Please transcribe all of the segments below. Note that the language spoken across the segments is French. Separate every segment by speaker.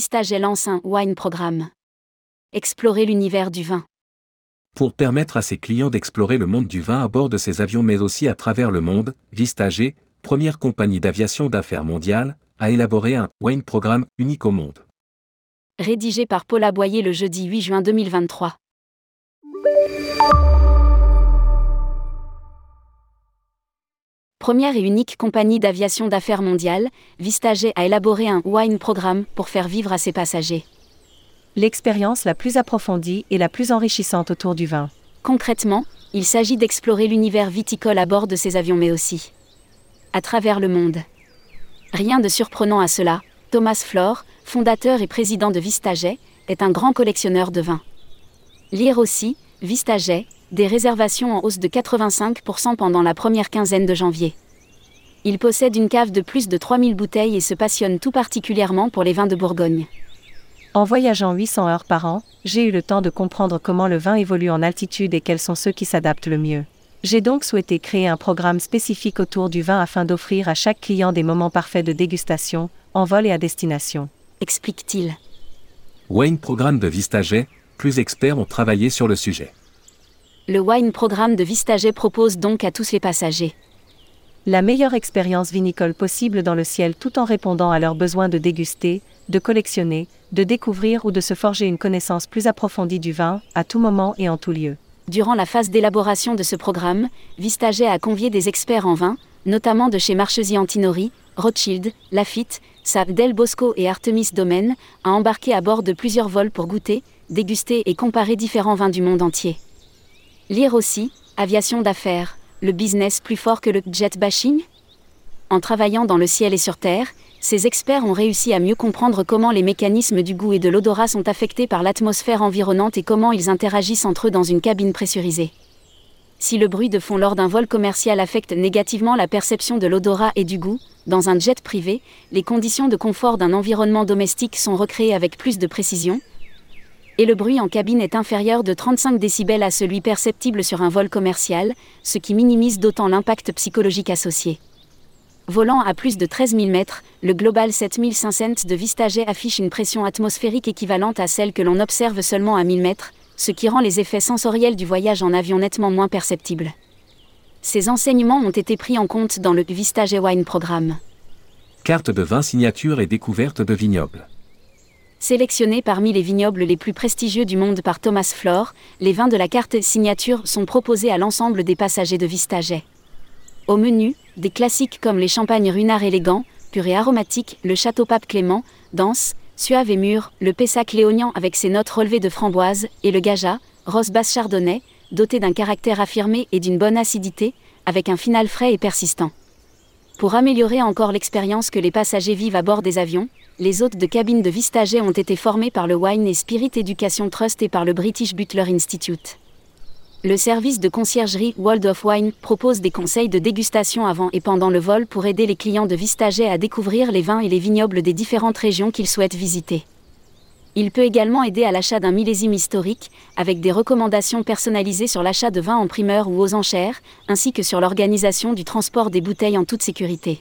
Speaker 1: Vistaget lance un Wine Programme. Explorer l'univers du vin.
Speaker 2: Pour permettre à ses clients d'explorer le monde du vin à bord de ses avions mais aussi à travers le monde, Vistager, première compagnie d'aviation d'affaires mondiale, a élaboré un Wine Programme unique au monde.
Speaker 1: Rédigé par Paula Boyer le jeudi 8 juin 2023. Première et unique compagnie d'aviation d'affaires mondiale, Vistager a élaboré un Wine Programme pour faire vivre à ses passagers
Speaker 3: l'expérience la plus approfondie et la plus enrichissante autour du vin.
Speaker 1: Concrètement, il s'agit d'explorer l'univers viticole à bord de ces avions mais aussi à travers le monde. Rien de surprenant à cela, Thomas Flore, fondateur et président de Vistaget, est un grand collectionneur de vins. Lire aussi, Vistaget, des réservations en hausse de 85% pendant la première quinzaine de janvier. Il possède une cave de plus de 3000 bouteilles et se passionne tout particulièrement pour les vins de Bourgogne.
Speaker 3: En voyageant 800 heures par an, j'ai eu le temps de comprendre comment le vin évolue en altitude et quels sont ceux qui s'adaptent le mieux. J'ai donc souhaité créer un programme spécifique autour du vin afin d'offrir à chaque client des moments parfaits de dégustation, en vol et à destination.
Speaker 1: Explique-t-il.
Speaker 2: Wine Programme de Vistaget, plus experts ont travaillé sur le sujet.
Speaker 1: Le Wine Programme de Vistaget propose donc à tous les passagers
Speaker 3: la meilleure expérience vinicole possible dans le ciel tout en répondant à leurs besoins de déguster, de collectionner, de découvrir ou de se forger une connaissance plus approfondie du vin, à tout moment et en tout lieu.
Speaker 1: Durant la phase d'élaboration de ce programme, Vistaget a convié des experts en vin, notamment de chez Marchesi Antinori, Rothschild, Lafitte, Saab Del Bosco et Artemis Domaine, à embarquer à bord de plusieurs vols pour goûter, déguster et comparer différents vins du monde entier. Lire aussi, Aviation d'affaires, le business plus fort que le jet bashing? En travaillant dans le ciel et sur Terre, ces experts ont réussi à mieux comprendre comment les mécanismes du goût et de l'odorat sont affectés par l'atmosphère environnante et comment ils interagissent entre eux dans une cabine pressurisée. Si le bruit de fond lors d'un vol commercial affecte négativement la perception de l'odorat et du goût, dans un jet privé, les conditions de confort d'un environnement domestique sont recréées avec plus de précision, et le bruit en cabine est inférieur de 35 décibels à celui perceptible sur un vol commercial, ce qui minimise d'autant l'impact psychologique associé. Volant à plus de 13 000 mètres, le Global 7500 de Vistaget affiche une pression atmosphérique équivalente à celle que l'on observe seulement à 1000 mètres, ce qui rend les effets sensoriels du voyage en avion nettement moins perceptibles. Ces enseignements ont été pris en compte dans le Vistaget Wine Programme.
Speaker 2: Carte de vin signature et découverte de vignobles.
Speaker 1: Sélectionnés parmi les vignobles les plus prestigieux du monde par Thomas Flore, les vins de la carte signature sont proposés à l'ensemble des passagers de Vistaget. Au menu, des classiques comme les champagnes Runard élégant, pur et aromatique, le Château Pape Clément, dense, suave et mûr, le Pessac léognan avec ses notes relevées de framboise, et le Gaja, rose basse chardonnay, doté d'un caractère affirmé et d'une bonne acidité, avec un final frais et persistant. Pour améliorer encore l'expérience que les passagers vivent à bord des avions, les hôtes de cabine de Vistager ont été formés par le Wine et Spirit Education Trust et par le British Butler Institute. Le service de conciergerie World of Wine propose des conseils de dégustation avant et pendant le vol pour aider les clients de Vistaget à découvrir les vins et les vignobles des différentes régions qu'ils souhaitent visiter. Il peut également aider à l'achat d'un millésime historique, avec des recommandations personnalisées sur l'achat de vins en primeur ou aux enchères, ainsi que sur l'organisation du transport des bouteilles en toute sécurité.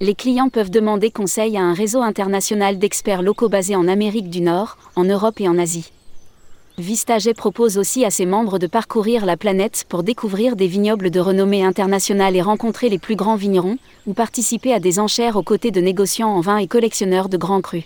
Speaker 1: Les clients peuvent demander conseil à un réseau international d'experts locaux basés en Amérique du Nord, en Europe et en Asie. Vistaget propose aussi à ses membres de parcourir la planète pour découvrir des vignobles de renommée internationale et rencontrer les plus grands vignerons, ou participer à des enchères aux côtés de négociants en vin et collectionneurs de grands crus.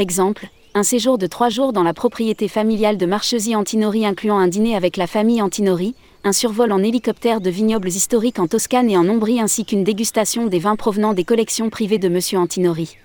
Speaker 1: Exemple, un séjour de trois jours dans la propriété familiale de Marchesi Antinori incluant un dîner avec la famille Antinori, un survol en hélicoptère de vignobles historiques en Toscane et en Ombrie ainsi qu'une dégustation des vins provenant des collections privées de M. Antinori.